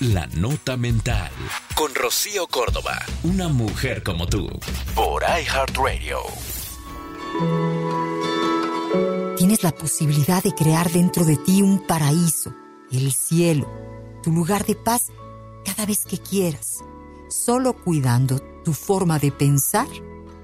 La Nota Mental. Con Rocío Córdoba. Una mujer como tú. Por iHeartRadio. Tienes la posibilidad de crear dentro de ti un paraíso, el cielo, tu lugar de paz cada vez que quieras, solo cuidando tu forma de pensar,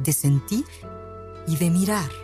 de sentir y de mirar.